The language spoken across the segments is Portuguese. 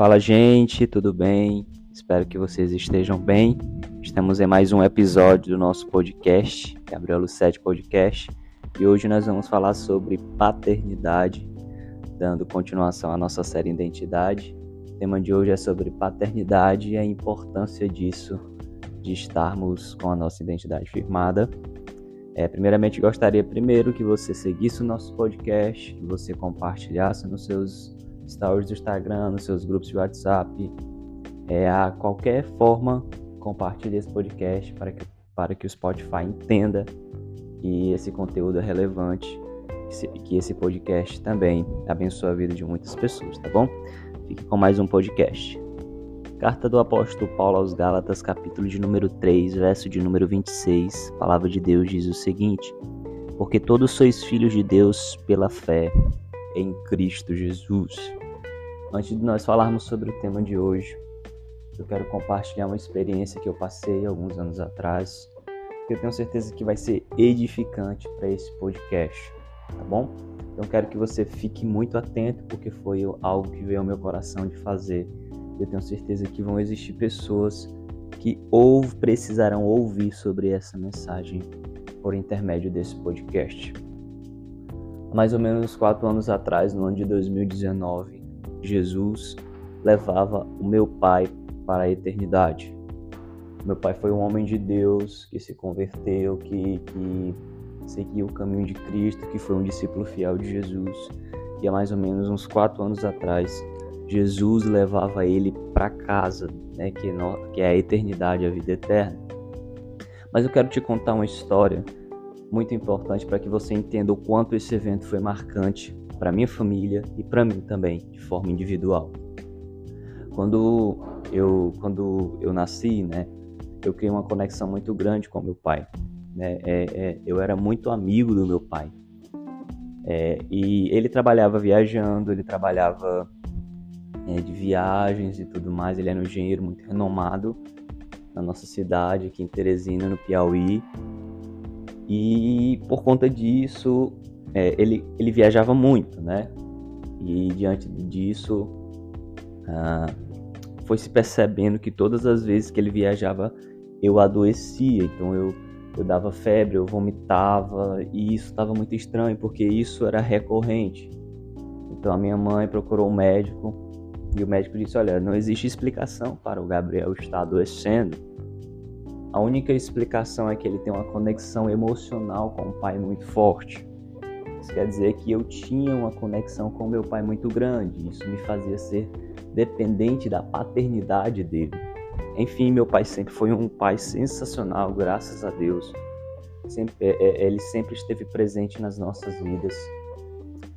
Fala, gente, tudo bem? Espero que vocês estejam bem. Estamos em mais um episódio do nosso podcast, Gabriel Lucete Podcast, e hoje nós vamos falar sobre paternidade, dando continuação à nossa série Identidade. O tema de hoje é sobre paternidade e a importância disso, de estarmos com a nossa identidade firmada. É, primeiramente, gostaria primeiro que você seguisse o nosso podcast, que você compartilhasse nos seus stories do Instagram, nos seus grupos de WhatsApp, é, a qualquer forma, compartilhe esse podcast para que, para que o Spotify entenda que esse conteúdo é relevante, que esse podcast também abençoa a vida de muitas pessoas, tá bom? Fique com mais um podcast. Carta do apóstolo Paulo aos Gálatas, capítulo de número 3, verso de número 26. A palavra de Deus diz o seguinte: Porque todos sois filhos de Deus pela fé em Cristo Jesus. Antes de nós falarmos sobre o tema de hoje, eu quero compartilhar uma experiência que eu passei alguns anos atrás, que eu tenho certeza que vai ser edificante para esse podcast, tá bom? Então quero que você fique muito atento, porque foi algo que veio ao meu coração de fazer. Eu tenho certeza que vão existir pessoas que ou precisarão ouvir sobre essa mensagem por intermédio desse podcast. Há mais ou menos quatro anos atrás, no ano de 2019, Jesus levava o meu pai para a eternidade. Meu pai foi um homem de Deus que se converteu, que, que seguiu o caminho de Cristo, que foi um discípulo fiel de Jesus. E há mais ou menos uns quatro anos atrás, Jesus levava ele para casa, né, que, que é a eternidade, a vida eterna. Mas eu quero te contar uma história muito importante para que você entenda o quanto esse evento foi marcante para minha família e para mim também, de forma individual. Quando eu, quando eu nasci, né, eu criei uma conexão muito grande com meu pai. Né? É, é, eu era muito amigo do meu pai. É, e ele trabalhava viajando, ele trabalhava é, de viagens e tudo mais. Ele era um engenheiro muito renomado na nossa cidade, aqui em Teresina, no Piauí. E por conta disso, é, ele, ele viajava muito, né? E diante disso, ah, foi se percebendo que todas as vezes que ele viajava, eu adoecia. Então eu, eu dava febre, eu vomitava, e isso estava muito estranho, porque isso era recorrente. Então a minha mãe procurou um médico, e o médico disse: Olha, não existe explicação para o Gabriel estar adoecendo. A única explicação é que ele tem uma conexão emocional com o pai muito forte. Isso quer dizer que eu tinha uma conexão com meu pai muito grande. Isso me fazia ser dependente da paternidade dele. Enfim, meu pai sempre foi um pai sensacional, graças a Deus. Sempre, é, é, ele sempre esteve presente nas nossas vidas.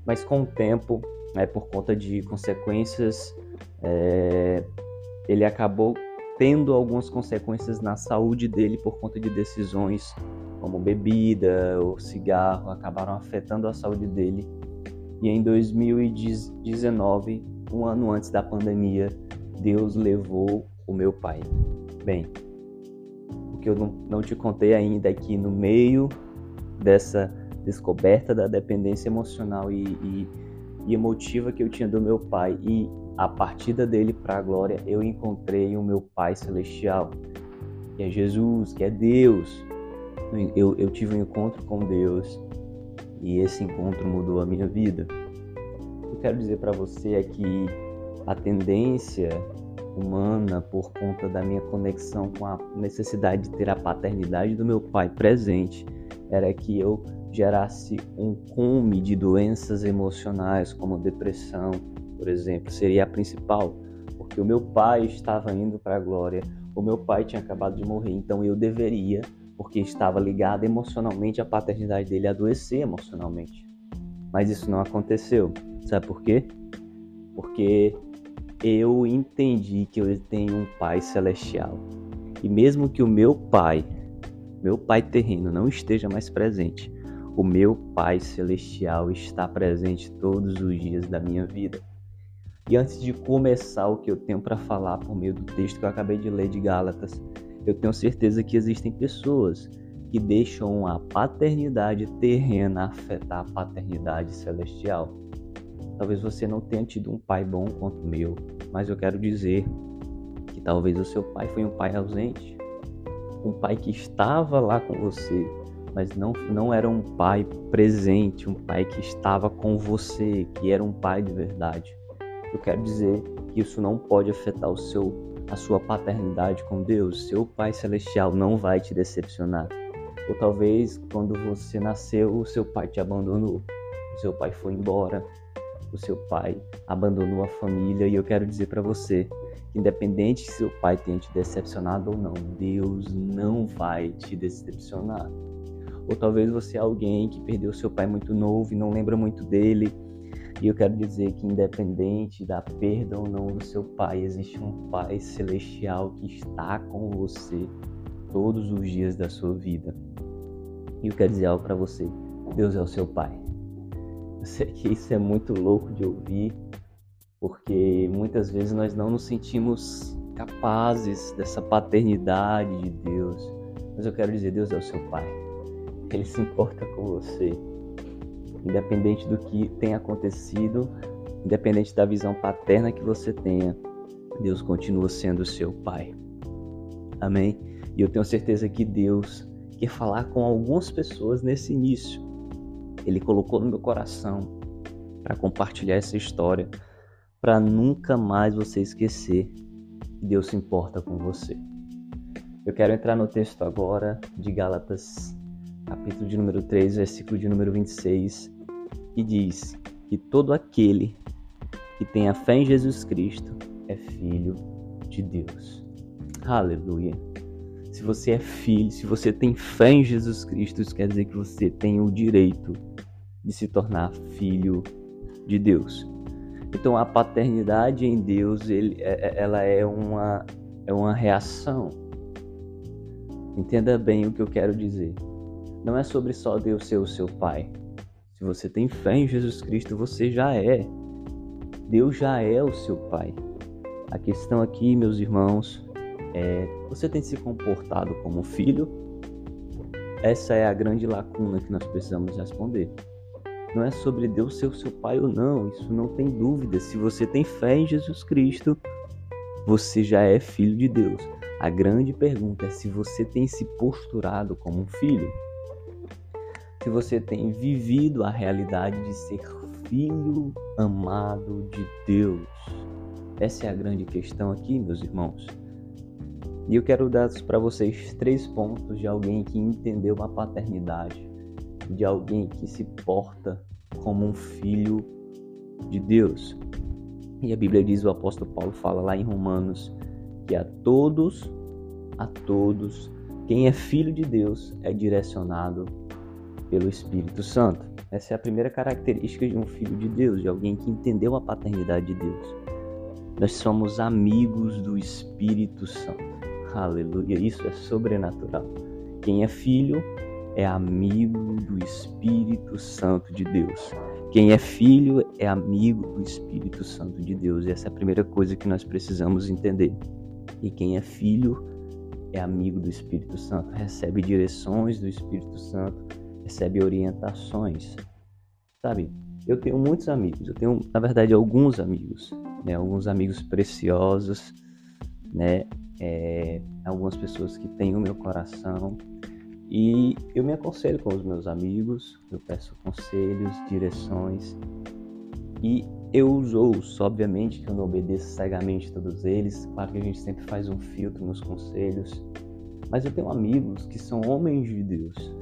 Mas com o tempo, né, por conta de consequências, é, ele acabou tendo algumas consequências na saúde dele por conta de decisões como bebida ou cigarro, acabaram afetando a saúde dele. E em 2019, um ano antes da pandemia, Deus levou o meu pai. Bem, o que eu não, te contei ainda é que no meio dessa descoberta da dependência emocional e, e, e emotiva que eu tinha do meu pai e a partida dele para a glória, eu encontrei o meu Pai Celestial, que é Jesus, que é Deus, eu, eu tive um encontro com Deus e esse encontro mudou a minha vida. Eu quero dizer para você é que a tendência humana, por conta da minha conexão com a necessidade de ter a paternidade do meu pai presente, era que eu gerasse um cume de doenças emocionais, como depressão, por exemplo, seria a principal, porque o meu pai estava indo para a glória, o meu pai tinha acabado de morrer, então eu deveria porque estava ligado emocionalmente à paternidade dele adoecer emocionalmente. Mas isso não aconteceu. Sabe por quê? Porque eu entendi que eu tenho um pai celestial. E mesmo que o meu pai, meu pai terreno, não esteja mais presente, o meu pai celestial está presente todos os dias da minha vida. E antes de começar o que eu tenho para falar por meio do texto que eu acabei de ler de Gálatas, eu tenho certeza que existem pessoas que deixam a paternidade terrena afetar a paternidade celestial. Talvez você não tenha tido um pai bom quanto o meu. mas eu quero dizer que talvez o seu pai foi um pai ausente, um pai que estava lá com você, mas não, não era um pai presente, um pai que estava com você, que era um pai de verdade. Eu quero dizer que isso não pode afetar o seu, a sua paternidade com Deus. Seu Pai Celestial não vai te decepcionar. Ou talvez quando você nasceu, o seu pai te abandonou, o seu pai foi embora, o seu pai abandonou a família. E eu quero dizer para você independente se seu pai tenha te decepcionado ou não, Deus não vai te decepcionar. Ou talvez você é alguém que perdeu seu pai muito novo e não lembra muito dele. E eu quero dizer que, independente da perda ou não do seu pai, existe um Pai celestial que está com você todos os dias da sua vida. E eu quero dizer algo para você: Deus é o seu Pai. Eu sei que isso é muito louco de ouvir, porque muitas vezes nós não nos sentimos capazes dessa paternidade de Deus. Mas eu quero dizer: Deus é o seu Pai. Ele se importa com você. Independente do que tenha acontecido, independente da visão paterna que você tenha, Deus continua sendo seu Pai. Amém? E eu tenho certeza que Deus quer falar com algumas pessoas nesse início. Ele colocou no meu coração para compartilhar essa história, para nunca mais você esquecer que Deus se importa com você. Eu quero entrar no texto agora de Gálatas capítulo de número 3, versículo de número 26, que diz que todo aquele que tem a fé em Jesus Cristo é filho de Deus. Aleluia. Se você é filho, se você tem fé em Jesus Cristo, isso quer dizer que você tem o direito de se tornar filho de Deus. Então a paternidade em Deus, ele, é, é, ela é uma, é uma reação. Entenda bem o que eu quero dizer. Não é sobre só Deus ser o seu pai. Se você tem fé em Jesus Cristo, você já é. Deus já é o seu pai. A questão aqui, meus irmãos, é: você tem se comportado como filho? Essa é a grande lacuna que nós precisamos responder. Não é sobre Deus ser o seu pai ou não, isso não tem dúvida. Se você tem fé em Jesus Cristo, você já é filho de Deus. A grande pergunta é se você tem se posturado como um filho se você tem vivido a realidade de ser filho amado de Deus. Essa é a grande questão aqui, meus irmãos. E eu quero dar para vocês três pontos de alguém que entendeu a paternidade, de alguém que se porta como um filho de Deus. E a Bíblia diz, o apóstolo Paulo fala lá em Romanos, que a todos, a todos, quem é filho de Deus é direcionado pelo Espírito Santo. Essa é a primeira característica de um filho de Deus, de alguém que entendeu a paternidade de Deus. Nós somos amigos do Espírito Santo. Aleluia, isso é sobrenatural. Quem é filho é amigo do Espírito Santo de Deus. Quem é filho é amigo do Espírito Santo de Deus. E essa é a primeira coisa que nós precisamos entender. E quem é filho é amigo do Espírito Santo, recebe direções do Espírito Santo, recebe orientações. Sabe, eu tenho muitos amigos, eu tenho, na verdade, alguns amigos, né? Alguns amigos preciosos, né? É, algumas pessoas que têm o meu coração. E eu me aconselho com os meus amigos, eu peço conselhos, direções. E eu os ouço, obviamente que eu não obedeço cegamente todos eles. Claro que a gente sempre faz um filtro nos conselhos. Mas eu tenho amigos que são homens de Deus,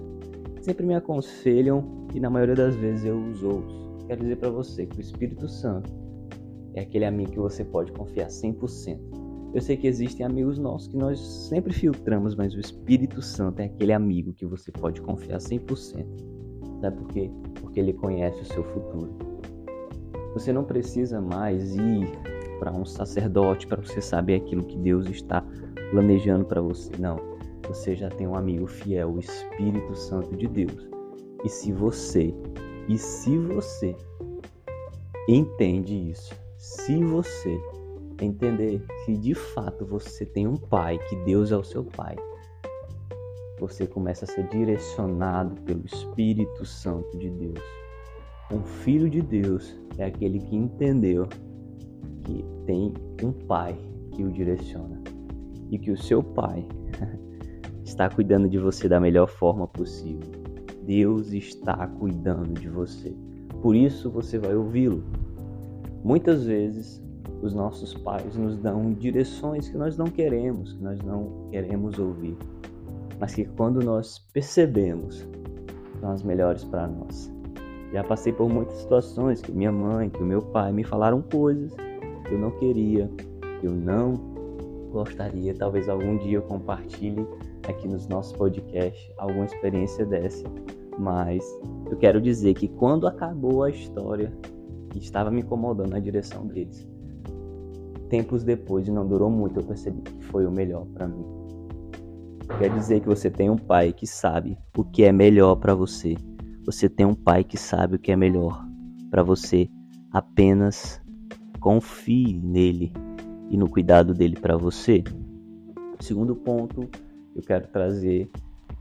sempre me aconselham e na maioria das vezes eu os ouço. Quero dizer para você que o Espírito Santo é aquele amigo que você pode confiar 100%. Eu sei que existem amigos nossos que nós sempre filtramos, mas o Espírito Santo é aquele amigo que você pode confiar 100%. Sabe por quê? Porque ele conhece o seu futuro. Você não precisa mais ir para um sacerdote para você saber aquilo que Deus está planejando para você. Não você já tem um amigo fiel, o Espírito Santo de Deus. E se você, e se você entende isso, se você entender que de fato você tem um pai, que Deus é o seu pai, você começa a ser direcionado pelo Espírito Santo de Deus. Um filho de Deus é aquele que entendeu que tem um pai que o direciona e que o seu pai está cuidando de você da melhor forma possível. Deus está cuidando de você. Por isso você vai ouvi-lo. Muitas vezes os nossos pais nos dão direções que nós não queremos, que nós não queremos ouvir, mas que quando nós percebemos são as melhores para nós. Já passei por muitas situações que minha mãe, que o meu pai me falaram coisas que eu não queria, que eu não gostaria. Talvez algum dia eu compartilhe aqui nos nossos podcasts alguma experiência dessa. Mas eu quero dizer que quando acabou a história estava me incomodando na direção deles, tempos depois, e não durou muito, eu percebi que foi o melhor para mim. Quer dizer que você tem um pai que sabe o que é melhor para você você tem um pai que sabe o que é melhor para você. Apenas confie nele e no cuidado dele para você. Segundo ponto eu quero trazer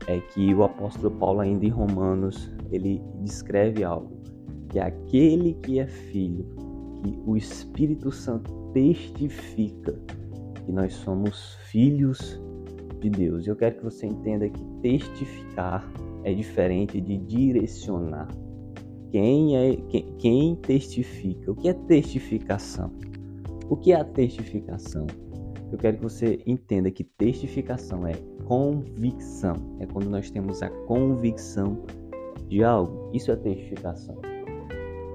é que o apóstolo Paulo ainda em Romanos, ele descreve algo, que é aquele que é filho, que o Espírito Santo testifica que nós somos filhos de Deus. Eu quero que você entenda que testificar é diferente de direcionar. Quem é quem, quem testifica? O que é testificação? O que é a testificação? Eu quero que você entenda que testificação é convicção. É quando nós temos a convicção de algo. Isso é testificação.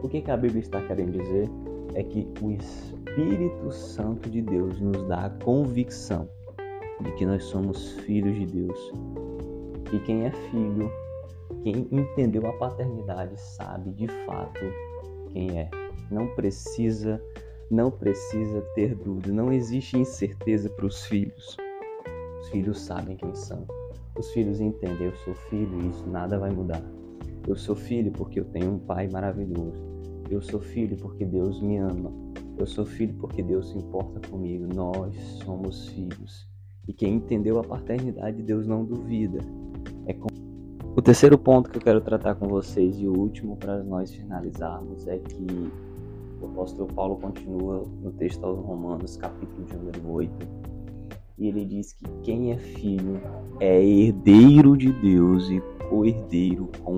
O que, que a Bíblia está querendo dizer? É que o Espírito Santo de Deus nos dá a convicção de que nós somos filhos de Deus e quem é filho, quem entendeu a paternidade, sabe de fato quem é. Não precisa, não precisa ter dúvida, não existe incerteza para os filhos. Os filhos sabem quem são. Os filhos entendem, eu sou filho e isso nada vai mudar. Eu sou filho porque eu tenho um pai maravilhoso. Eu sou filho porque Deus me ama. Eu sou filho porque Deus se importa comigo. Nós somos filhos. E quem entendeu a paternidade, Deus não duvida. É com... O terceiro ponto que eu quero tratar com vocês e o último para nós finalizarmos é que o apóstolo Paulo continua no texto aos Romanos, capítulo de número 8, e ele diz que quem é filho é herdeiro de Deus e co-herdeiro com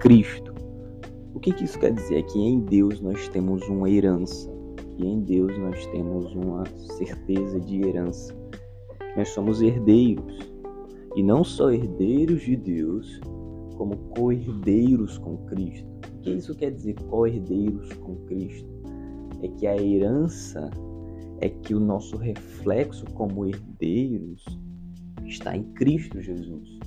Cristo. O que, que isso quer dizer? É que em Deus nós temos uma herança, que em Deus nós temos uma certeza de herança. Nós somos herdeiros e não só herdeiros de Deus, como co-herdeiros com Cristo. O que isso quer dizer, co-herdeiros com Cristo? É que a herança é que o nosso reflexo como herdeiros está em Cristo Jesus.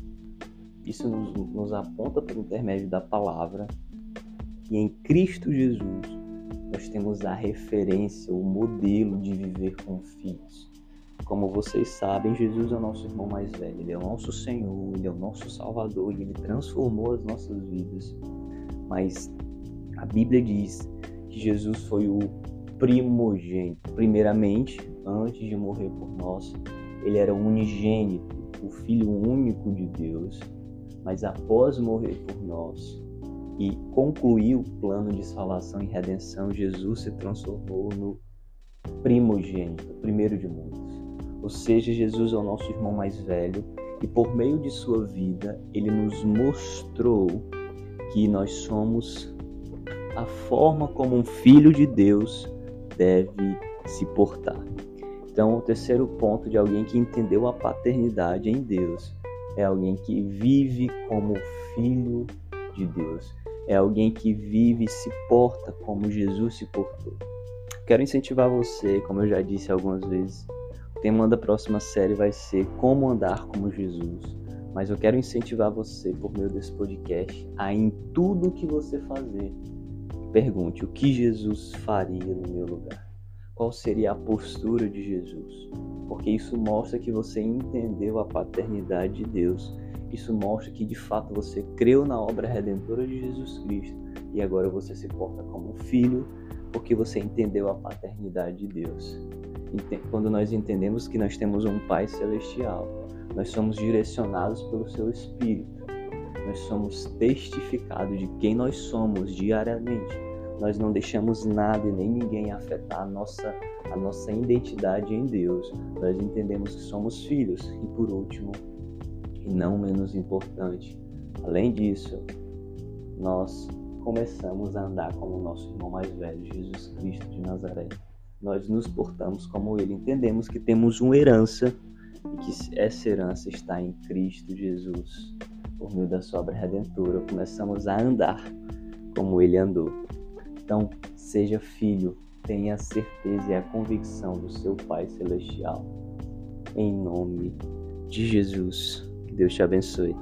Isso nos, nos aponta por intermédio da palavra que em Cristo Jesus nós temos a referência, o modelo de viver com filhos. Como vocês sabem, Jesus é o nosso irmão mais velho, ele é o nosso Senhor, ele é o nosso Salvador e ele transformou as nossas vidas. Mas a Bíblia diz que Jesus foi o primogênito. Primeiramente, antes de morrer por nós, ele era unigênito, o Filho único de Deus. Mas após morrer por nós e concluir o plano de salvação e redenção, Jesus se transformou no primogênito, primeiro de muitos. Ou seja, Jesus é o nosso irmão mais velho e por meio de sua vida ele nos mostrou que nós somos a forma como um filho de Deus deve se portar. Então, o terceiro ponto de alguém que entendeu a paternidade em Deus é alguém que vive como filho de Deus. É alguém que vive e se porta como Jesus se portou. Quero incentivar você, como eu já disse algumas vezes, tema da próxima série vai ser Como Andar como Jesus. Mas eu quero incentivar você, por meio desse podcast, a em tudo que você fazer, pergunte o que Jesus faria no meu lugar. Qual seria a postura de Jesus? Porque isso mostra que você entendeu a paternidade de Deus. Isso mostra que de fato você creu na obra redentora de Jesus Cristo e agora você se porta como filho porque você entendeu a paternidade de Deus quando nós entendemos que nós temos um Pai celestial, nós somos direcionados pelo seu Espírito, nós somos testificados de quem nós somos diariamente. nós não deixamos nada e nem ninguém afetar a nossa, a nossa identidade em Deus. Nós entendemos que somos filhos. E por último, e não menos importante, além disso, nós começamos a andar como o nosso irmão mais velho, Jesus Cristo de Nazaré. Nós nos portamos como ele. Entendemos que temos uma herança e que essa herança está em Cristo Jesus. Por meio da sua obra redentora, começamos a andar como ele andou. Então, seja filho, tenha a certeza e a convicção do seu Pai Celestial. Em nome de Jesus. Que Deus te abençoe.